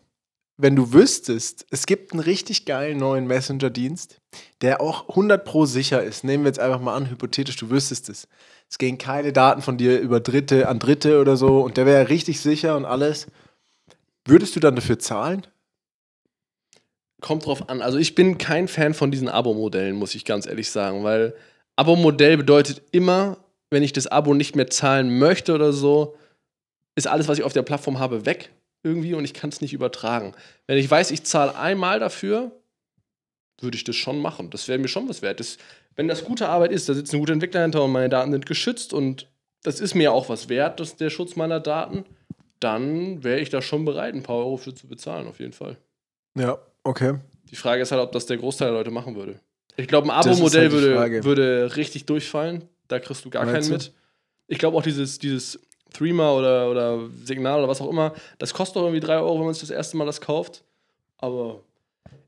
wenn du wüsstest, es gibt einen richtig geilen neuen Messenger-Dienst, der auch 100 pro sicher ist. Nehmen wir jetzt einfach mal an, hypothetisch, du wüsstest es. Es gehen keine Daten von dir über Dritte an Dritte oder so und der wäre richtig sicher und alles. Würdest du dann dafür zahlen? Kommt drauf an. Also ich bin kein Fan von diesen Abo-Modellen, muss ich ganz ehrlich sagen, weil Abo-Modell bedeutet immer, wenn ich das Abo nicht mehr zahlen möchte oder so, ist alles, was ich auf der Plattform habe, weg irgendwie und ich kann es nicht übertragen. Wenn ich weiß, ich zahle einmal dafür, würde ich das schon machen. Das wäre mir schon was wert. Das, wenn das gute Arbeit ist, da sitzt ein guter Entwickler hinter und meine Daten sind geschützt und das ist mir auch was wert, das, der Schutz meiner Daten, dann wäre ich da schon bereit, ein paar Euro für zu bezahlen, auf jeden Fall. Ja, okay. Die Frage ist halt, ob das der Großteil der Leute machen würde. Ich glaube, ein Abo-Modell halt würde, würde richtig durchfallen. Da kriegst du gar Meinst keinen du? mit. Ich glaube auch dieses, dieses Threema oder, oder Signal oder was auch immer, das kostet doch irgendwie 3 Euro, wenn man sich das erste Mal das kauft. Aber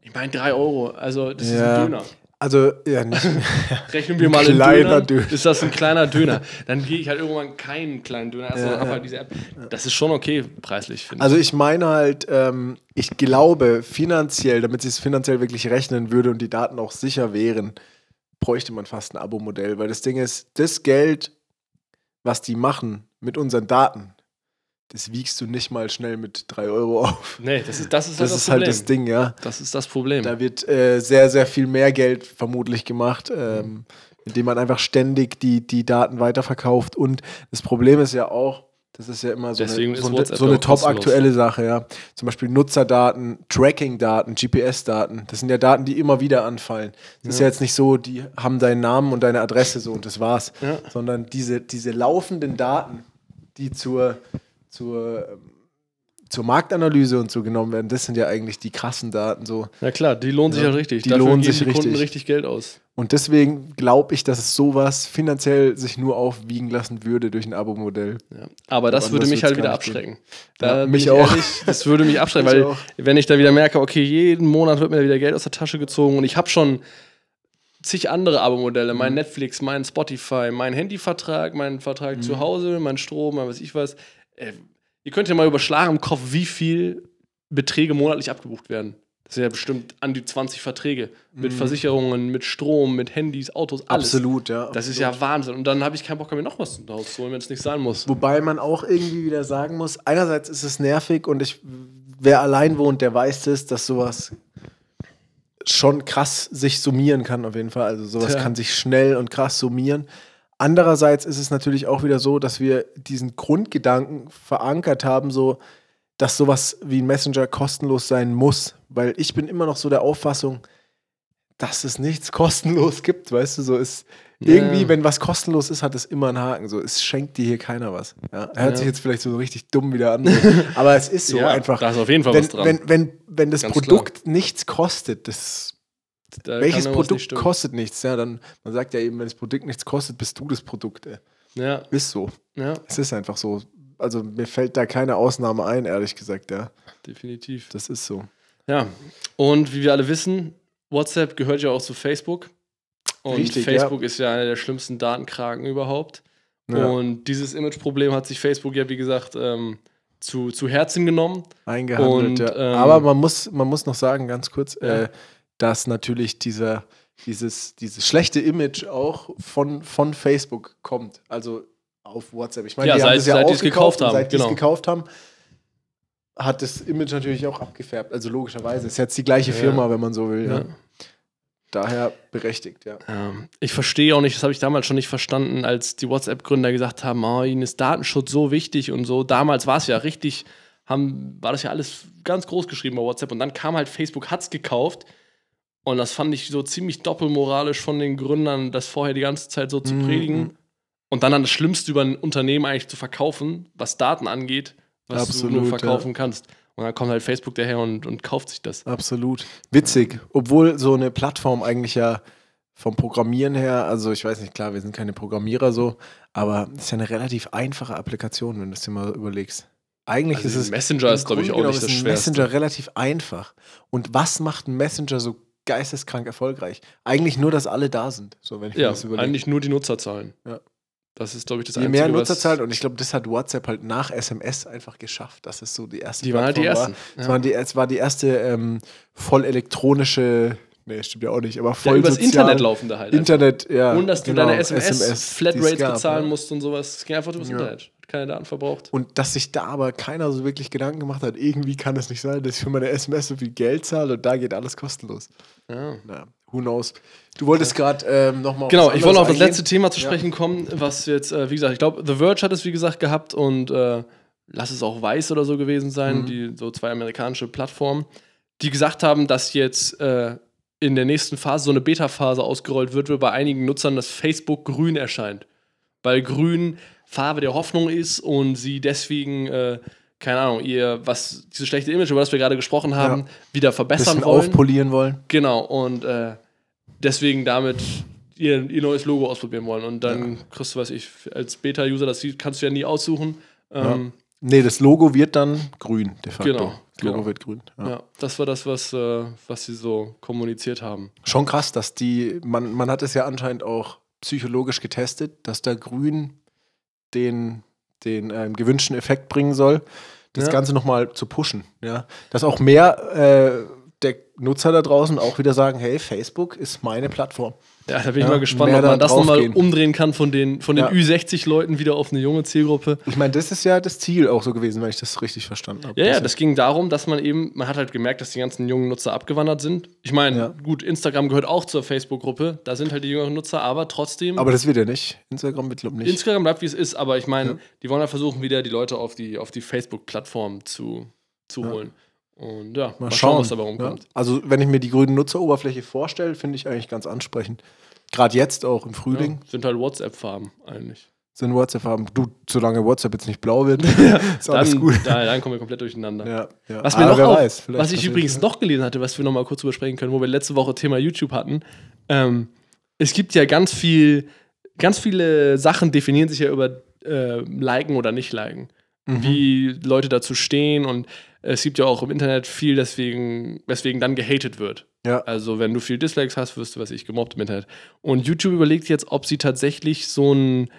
ich meine 3 Euro, also das ja. ist ein Döner. Also, ja, nicht. Rechnen wir mal einen Döner. Döner. Ist das ein kleiner Döner? Dann gehe ich halt irgendwann keinen kleinen Döner. Also ja, ja. diese App. Das ist schon okay preislich, finde ich. Also, ich meine halt, ähm, ich glaube, finanziell, damit es finanziell wirklich rechnen würde und die Daten auch sicher wären, bräuchte man fast ein Abo-Modell. Weil das Ding ist, das Geld, was die machen mit unseren Daten, das wiegst du nicht mal schnell mit 3 Euro auf. Nee, das ist das, ist halt das, das ist halt das Ding, ja. Das ist das Problem. Da wird äh, sehr, sehr viel mehr Geld vermutlich gemacht, ähm, indem man einfach ständig die, die Daten weiterverkauft. Und das Problem ist ja auch, das ist ja immer so Deswegen eine, so, so eine top aktuelle Sache, ja. Zum Beispiel Nutzerdaten, Tracking-Daten, GPS-Daten. Das sind ja Daten, die immer wieder anfallen. Das ja. ist ja jetzt nicht so, die haben deinen Namen und deine Adresse so und das war's. Ja. Sondern diese, diese laufenden Daten, die zur, zur, zur Marktanalyse und so genommen werden, das sind ja eigentlich die krassen Daten so. Ja klar, die lohnen sich ja, richtig. Die Dafür lohnen sich die richtig. Kunden richtig Geld aus. Und deswegen glaube ich, dass es sowas finanziell sich nur aufwiegen lassen würde durch ein Abo-Modell. Ja. Aber das würde mich halt wieder abschrecken. Da ja, mich auch. Ehrlich, das würde mich abschrecken, weil auch. wenn ich da wieder merke, okay, jeden Monat wird mir wieder Geld aus der Tasche gezogen und ich habe schon zig andere Abo-Modelle, mein mhm. Netflix, mein Spotify, mein Handyvertrag, mein Vertrag mhm. zu Hause, mein Strom, mein was ich weiß. Äh, ihr könnt ja mal überschlagen im Kopf, wie viel Beträge monatlich abgebucht werden. Das sind ja bestimmt an die 20 Verträge. Mit mhm. Versicherungen, mit Strom, mit Handys, Autos, alles. Absolut, ja. Das ist ja Wahnsinn. Und dann habe ich keinen Bock mehr, noch was zu holen, wenn es nicht sein muss. Wobei man auch irgendwie wieder sagen muss, einerseits ist es nervig und ich, wer allein wohnt, der weiß es, dass sowas schon krass sich summieren kann auf jeden Fall. Also sowas ja. kann sich schnell und krass summieren. Andererseits ist es natürlich auch wieder so, dass wir diesen Grundgedanken verankert haben, so, dass sowas wie ein Messenger kostenlos sein muss. Weil ich bin immer noch so der Auffassung, dass es nichts kostenlos gibt, weißt du, so ist irgendwie, ja. wenn was kostenlos ist, hat es immer einen Haken, so, es schenkt dir hier keiner was. Ja? Hört ja. sich jetzt vielleicht so richtig dumm wieder an, aber es ist so einfach. Da ist auf jeden Fall wenn, was dran. Wenn, wenn, wenn das Ganz Produkt klar. nichts kostet, das da welches Produkt nicht kostet nichts, ja, dann, man sagt ja eben, wenn das Produkt nichts kostet, bist du das Produkt, ey. Ja. Ist so. Ja. Es ist einfach so also mir fällt da keine Ausnahme ein, ehrlich gesagt, ja. Definitiv. Das ist so. Ja. Und wie wir alle wissen, WhatsApp gehört ja auch zu Facebook. Und Richtig, Facebook ja. ist ja einer der schlimmsten Datenkragen überhaupt. Ja. Und dieses Imageproblem hat sich Facebook ja, wie gesagt, ähm, zu, zu Herzen genommen. Eingehandelt, und, ja. Ähm, Aber man muss, man muss noch sagen, ganz kurz, äh, dass natürlich dieser, dieses, dieses schlechte Image auch von, von Facebook kommt. Also auf WhatsApp. Ich meine, ja, die seit, haben das ja seit die es gekauft haben. Seit genau. die es gekauft haben, hat das Image natürlich auch abgefärbt. Also logischerweise. Ist jetzt die gleiche Firma, wenn man so will. Ja. Daher berechtigt, ja. Ich verstehe auch nicht, das habe ich damals schon nicht verstanden, als die WhatsApp-Gründer gesagt haben, oh, ihnen ist Datenschutz so wichtig und so. Damals war es ja richtig, haben, war das ja alles ganz groß geschrieben bei WhatsApp und dann kam halt Facebook, hat es gekauft. Und das fand ich so ziemlich doppelmoralisch von den Gründern, das vorher die ganze Zeit so zu mhm. predigen. Und dann das Schlimmste über ein Unternehmen eigentlich zu verkaufen, was Daten angeht, was Absolut, du nur verkaufen ja. kannst. Und dann kommt halt Facebook daher und, und kauft sich das. Absolut. Witzig. Obwohl so eine Plattform eigentlich ja vom Programmieren her, also ich weiß nicht, klar, wir sind keine Programmierer so, aber es ist ja eine relativ einfache Applikation, wenn du es dir mal überlegst. Eigentlich also ist es. Messenger ist, glaube ich, auch nicht das Schwerste. Messenger relativ einfach. Und was macht ein Messenger so geisteskrank erfolgreich? Eigentlich nur, dass alle da sind. So, wenn ich ja, mir das überlege. eigentlich nur die Nutzerzahlen. Ja. Das ist, glaube ich, das Je mehr Nutzerzahlen, und ich glaube, das hat WhatsApp halt nach SMS einfach geschafft. Das ist so die erste. Die waren halt die ersten. War. Es, waren die, es war die erste ähm, voll elektronische Nee, stimmt ja auch nicht, aber voll ja, übers Internet laufende halt. Internet, einfach. ja. Und dass du genau, deine SMS, SMS bezahlen ja. musst und sowas. Es ging einfach übers ja. Internet. Keine Daten verbraucht. Und dass sich da aber keiner so wirklich Gedanken gemacht hat, irgendwie kann es nicht sein, dass ich für meine SMS so viel Geld zahle und da geht alles kostenlos. Ja. Na, who knows. Du wolltest gerade ähm, nochmal. Genau, ich wollte auf das letzte Thema zu sprechen kommen, was jetzt, äh, wie gesagt, ich glaube, The Verge hat es, wie gesagt, gehabt und äh, lass es auch Weiß oder so gewesen sein, mhm. die so zwei amerikanische Plattformen, die gesagt haben, dass jetzt äh, in der nächsten Phase so eine Beta-Phase ausgerollt wird, wo bei einigen Nutzern das Facebook grün erscheint. Weil grün Farbe der Hoffnung ist und sie deswegen, äh, keine Ahnung, ihr, was dieses schlechte Image, über das wir gerade gesprochen haben, ja. wieder verbessern Bisschen wollen. aufpolieren wollen. Genau, und äh, deswegen damit ihr, ihr neues Logo ausprobieren wollen. Und dann ja. kriegst du, weiß ich, als Beta-User, das kannst du ja nie aussuchen. Ähm, ja. Nee, das Logo wird dann grün, de facto. Genau. Das Logo genau. wird grün. Ja. ja. das war das, was, äh, was sie so kommuniziert haben. Schon krass, dass die, man, man hat es ja anscheinend auch psychologisch getestet, dass da grün den, den ähm, gewünschten Effekt bringen soll, das ja. Ganze nochmal zu pushen. Ja? Dass auch mehr äh, der Nutzer da draußen auch wieder sagen, hey, Facebook ist meine Plattform. Ja, da bin ich ja, mal gespannt, ob man das nochmal umdrehen kann von den, von den ja. Ü60-Leuten wieder auf eine junge Zielgruppe. Ich meine, das ist ja das Ziel auch so gewesen, wenn ich das richtig verstanden habe. Ja, ja, das ging darum, dass man eben, man hat halt gemerkt, dass die ganzen jungen Nutzer abgewandert sind. Ich meine, ja. gut, Instagram gehört auch zur Facebook-Gruppe, da sind halt die jüngeren Nutzer, aber trotzdem. Aber das wird ja nicht. Instagram wird, glaube ich, nicht. Instagram bleibt, wie es ist, aber ich meine, die wollen ja versuchen, wieder die Leute auf die, auf die Facebook-Plattform zu, zu holen. Und ja, mal, mal schauen, was dabei rumkommt. Ja. Also, wenn ich mir die grüne Nutzeroberfläche vorstelle, finde ich eigentlich ganz ansprechend. Gerade jetzt auch im Frühling. Ja, sind halt WhatsApp-Farben eigentlich. Sind WhatsApp-Farben. Du, solange WhatsApp jetzt nicht blau wird, ist alles dann, gut. Da, dann kommen wir komplett durcheinander. Ja, ja. Was, mir noch auf, weiß, was ich übrigens noch gelesen hatte, was wir noch mal kurz übersprechen können, wo wir letzte Woche Thema YouTube hatten. Ähm, es gibt ja ganz viel, ganz viele Sachen definieren sich ja über äh, liken oder nicht liken. Mhm. Wie Leute dazu stehen und es gibt ja auch im Internet viel, deswegen, weswegen dann gehatet wird. Ja. Also, wenn du viel Dislikes hast, wirst du, was ich, gemobbt im Internet. Und YouTube überlegt jetzt, ob sie tatsächlich so einen,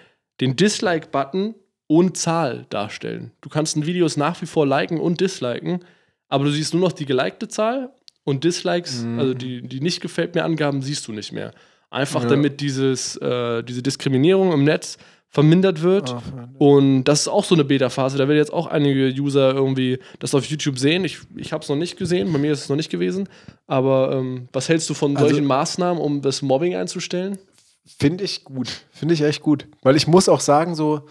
den Dislike-Button und Zahl darstellen. Du kannst ein Videos nach wie vor liken und disliken, aber du siehst nur noch die gelikte Zahl und Dislikes, mhm. also die, die nicht gefällt mir Angaben, siehst du nicht mehr. Einfach ja. damit dieses, äh, diese Diskriminierung im Netz vermindert wird. Oh, und das ist auch so eine Beta-Phase. Da werden jetzt auch einige User irgendwie das auf YouTube sehen. Ich, ich habe es noch nicht gesehen, bei mir ist es noch nicht gewesen. Aber ähm, was hältst du von also, solchen Maßnahmen, um das Mobbing einzustellen? Finde ich gut. Finde ich echt gut. Weil ich muss auch sagen, so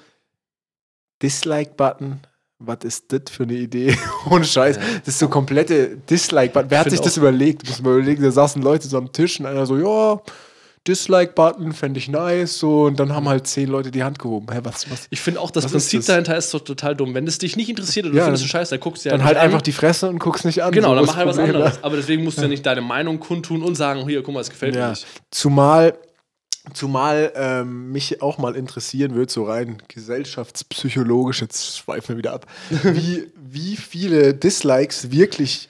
Dislike-Button, was ist das für eine Idee? Ohne Scheiß. Das ist so komplette Dislike-Button. Wer hat sich das überlegt? Muss man überlegen, da saßen Leute so am Tisch und einer so, ja, Dislike-Button, fände ich nice. So, und dann haben halt zehn Leute die Hand gehoben. Hä, was, was, ich finde auch, das Prinzip das? dahinter ist doch total dumm. Wenn es dich nicht interessiert oder du findest es scheiße, dann guckst du ja Dann halt an. einfach die Fresse und guckst nicht an. Genau, so, dann mach halt was anderes. Aber deswegen musst du ja nicht deine Meinung kundtun und sagen, hier, guck mal, es gefällt ja. mir nicht. Zumal Zumal ähm, mich auch mal interessieren wird, so rein gesellschaftspsychologisch, jetzt schweifen wir wieder ab, wie, wie viele Dislikes wirklich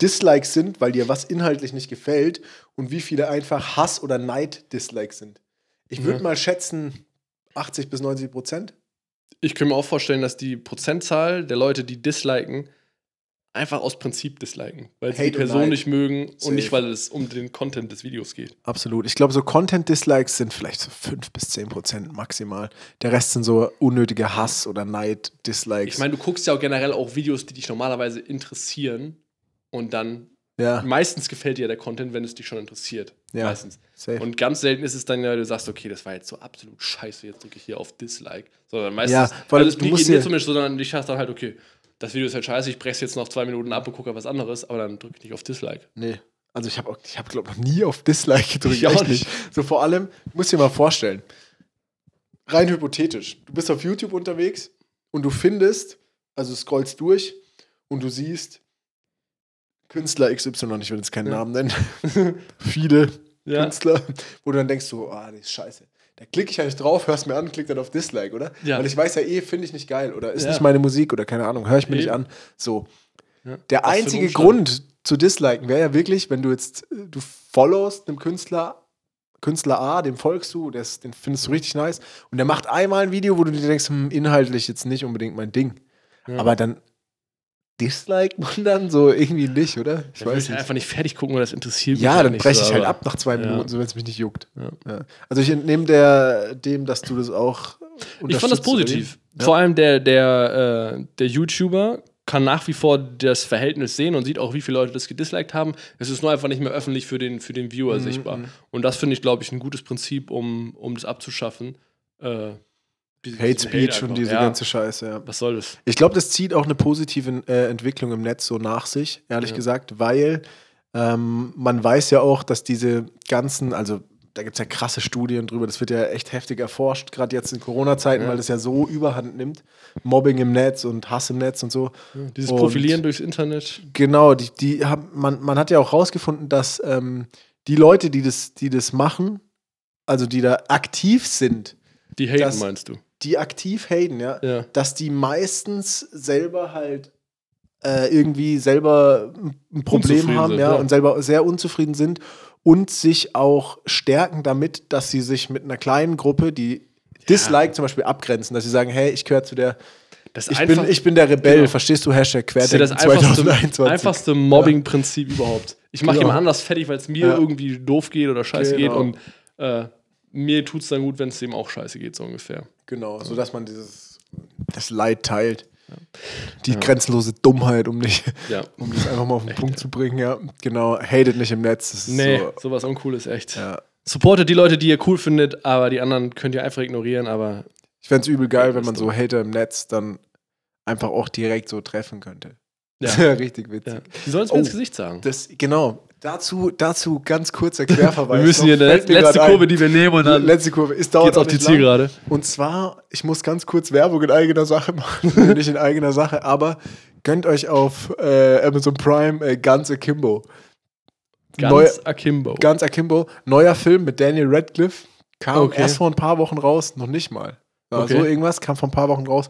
Dislikes sind, weil dir was inhaltlich nicht gefällt und wie viele einfach Hass- oder Neid-Dislikes sind. Ich würde ja. mal schätzen 80 bis 90 Prozent. Ich könnte mir auch vorstellen, dass die Prozentzahl der Leute, die disliken, einfach aus Prinzip disliken, weil sie die Person nicht mögen Safe. und nicht, weil es um den Content des Videos geht. Absolut. Ich glaube, so Content-Dislikes sind vielleicht so 5 bis 10 Prozent maximal. Der Rest sind so unnötige Hass- oder Neid-Dislikes. Ich meine, du guckst ja auch generell auch Videos, die dich normalerweise interessieren und dann ja. meistens gefällt dir der Content, wenn es dich schon interessiert. Ja. Meistens. Safe. Und ganz selten ist es dann ja, du sagst, okay, das war jetzt so absolut scheiße, jetzt drücke ich hier auf Dislike. Sondern meistens, ja, weil also das geht mir zumindest so, sondern ich dann halt, okay, das Video ist halt scheiße, ich breche jetzt noch zwei Minuten ab und gucke was anderes, aber dann drücke ich nicht auf Dislike. Nee. Also ich habe, ich hab, glaube noch nie auf Dislike gedrückt. Ich auch nicht. So vor allem, musst dir mal vorstellen, rein hypothetisch, du bist auf YouTube unterwegs und du findest, also scrollst durch und du siehst, Künstler XY, ich will jetzt keinen ja. Namen nennen, viele ja. Künstler, wo du dann denkst, so, ah, das ist scheiße. Da klicke ich ja nicht drauf, hörst mir an, klick dann auf Dislike, oder? Ja. Weil ich weiß ja eh, finde ich nicht geil oder ist nicht meine Musik oder keine Ahnung, höre ich mir nee. nicht an. So. Der Was einzige Grund zu disliken wäre ja wirklich, wenn du jetzt, du followst einem Künstler Künstler A, dem folgst du, des, den findest du richtig nice. Und der macht einmal ein Video, wo du dir denkst, hm, inhaltlich jetzt nicht unbedingt mein Ding. Ja. Aber dann disliked man dann so irgendwie nicht, oder? Ich weiß nicht. einfach nicht fertig gucken, weil das interessiert mich. Ja, dann nicht breche so, ich halt ab nach zwei Ja. Minuten, so wenn es mich nicht juckt. Ja. Ja. Also ich entnehme der, dem, dass du das auch Ich fand das positiv. Vor allem der, der, äh, der YouTuber kann nach wie vor das Verhältnis sehen und sieht auch, wie viele Leute das gedisliked haben. Es ist nur einfach nicht mehr öffentlich für den, für den Viewer Mhm, sichtbar. Und das finde ich, glaube ich, ein gutes Prinzip, um, um das abzuschaffen. Äh, Hate Speech und diese ja, ganze Scheiße, ja. Was soll das? Ich glaube, das zieht auch eine positive äh, Entwicklung im Netz so nach sich, ehrlich Ja. gesagt, weil ähm, man weiß ja auch, dass diese ganzen, also da gibt es ja krasse Studien drüber, das wird ja echt heftig erforscht, gerade jetzt in Corona-Zeiten, Ja. weil das ja so überhand nimmt. Mobbing im Netz und Hass im Netz und so. Dieses Und- Profilieren durchs Internet. Genau, die, die haben, man, man hat ja auch rausgefunden, dass ähm, die Leute, die das, die das machen, also die da aktiv sind, Die haten, Das- meinst du? Die aktiv haten, ja, Ja. dass die meistens selber halt äh, irgendwie selber ein Problem haben, sind, ja, ja. und selber sehr unzufrieden sind und sich auch stärken damit, dass sie sich mit einer kleinen Gruppe, die Dislike zum Beispiel abgrenzen, dass sie sagen, hey, ich gehöre zu der, Das ich, einfach- bin, ich bin der Rebell, Genau. verstehst du, Hashtag Das ist ja das Querdenken einfachste, 2021. einfachste Mobbing-Prinzip überhaupt. Ich mache Genau. jemand anders fertig, weil es mir Ja. irgendwie doof geht oder scheiße Genau. geht und äh, mir tut es dann gut, wenn es dem auch scheiße geht, so ungefähr. Genau, so dass man dieses das Leid teilt. Die grenzenlose Dummheit, um nicht, Ja. um das einfach mal auf den Punkt zu bringen, ja. Genau, hatet nicht im Netz. Das ist Nee, so, sowas Uncooles, echt. ja. Supportet die Leute, die ihr cool findet, aber die anderen könnt ihr einfach ignorieren, aber Ich fände es übel geil, Ja, wenn man so Hater im Netz dann einfach auch direkt so treffen könnte. Ja. Das wäre richtig witzig. ja. die sollen es mir Oh. ins Gesicht sagen. Das, genau. Dazu, dazu ganz kurzer Querverweis. Wir müssen hier eine Fällt mir letzte Kurve, ein. die wir nehmen und dann letzte Kurve. Ist dauert geht's auf die. Zielgerade. Und zwar, ich muss ganz kurz Werbung in eigener Sache machen. Nicht in eigener Sache, aber gönnt euch auf äh, Amazon Prime äh, Guns Akimbo. Ganz Neu- akimbo. Guns Akimbo. Neuer Film mit Daniel Radcliffe. Kam Okay. erst vor ein paar Wochen raus, noch nicht mal. Okay. So irgendwas, kam vor ein paar Wochen raus.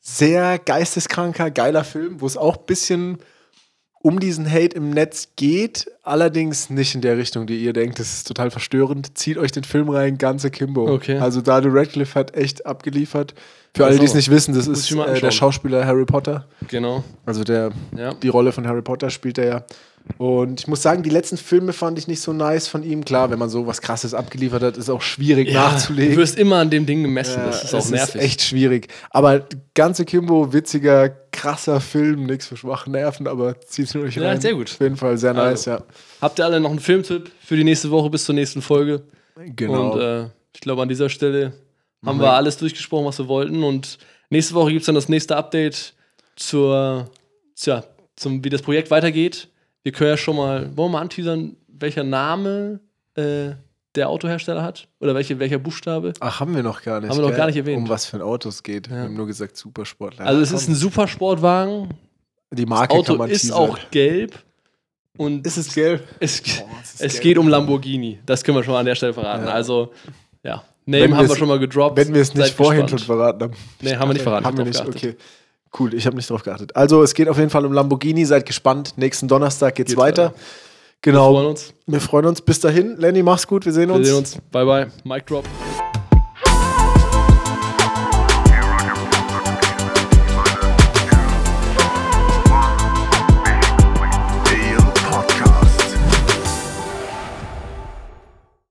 Sehr geisteskranker, geiler Film, wo es auch ein bisschen um diesen Hate im Netz geht, allerdings nicht in der Richtung, die ihr denkt. Das ist total verstörend. Zieht euch den Film rein, ganze Kimbo. Okay. Also Daniel Radcliffe hat echt abgeliefert. Für alle, die es nicht wissen, das ist äh, der. Schauspieler Harry Potter. Genau. Also der, Ja. die Rolle von Harry Potter spielt er ja. Und ich muss sagen, die letzten Filme fand ich nicht so nice von ihm. Klar, wenn man so was Krasses abgeliefert hat, ist auch schwierig Ja, nachzulegen. Du wirst immer an dem Ding gemessen. Ja, das ist auch nervig. Ist echt schwierig. Aber ganze Kimbo, witziger, krasser Film, nichts für schwache Nerven, aber zieht euch Ja, rein. sehr gut. Auf jeden Fall sehr nice, Also, ja. Habt ihr alle noch einen Filmtipp für die nächste Woche bis zur nächsten Folge? Genau. Und äh, ich glaube, an dieser Stelle haben wir alles durchgesprochen, was wir wollten. Und nächste Woche gibt es dann das nächste Update zur, tja, zum, wie das Projekt weitergeht. Wir können ja schon mal, wollen wir mal anteasern, welcher Name äh, der Autohersteller hat? Oder welche, welcher Buchstabe? Ach, haben wir noch gar nicht. Haben wir noch gar nicht erwähnt. Um was für ein Auto es geht. Wir Ja. haben nur gesagt Supersportler. Also es ist ein Supersportwagen. Die Das Marke Auto kann man ist teasern. auch gelb. Und Ist es gelb? es, es ist es gelb. geht um Lamborghini. Das können wir schon mal an der Stelle verraten. Ja. Also, ja. Wenn Name wir haben wir es- schon mal gedroppt. Wenn wir es nicht Seid vorhin gespannt. schon verraten haben. Nee, haben wir nicht verraten. Haben wir nicht, okay. Cool, ich habe nicht drauf geachtet. Also, es geht auf jeden Fall um Lamborghini. Seid gespannt. Nächsten Donnerstag geht's, Geht's weiter. weiter. Genau. Wir freuen uns. Wir freuen uns. Bis dahin. Lenny, mach's gut. Wir sehen Wir uns. sehen uns. Bye, bye. Mic drop.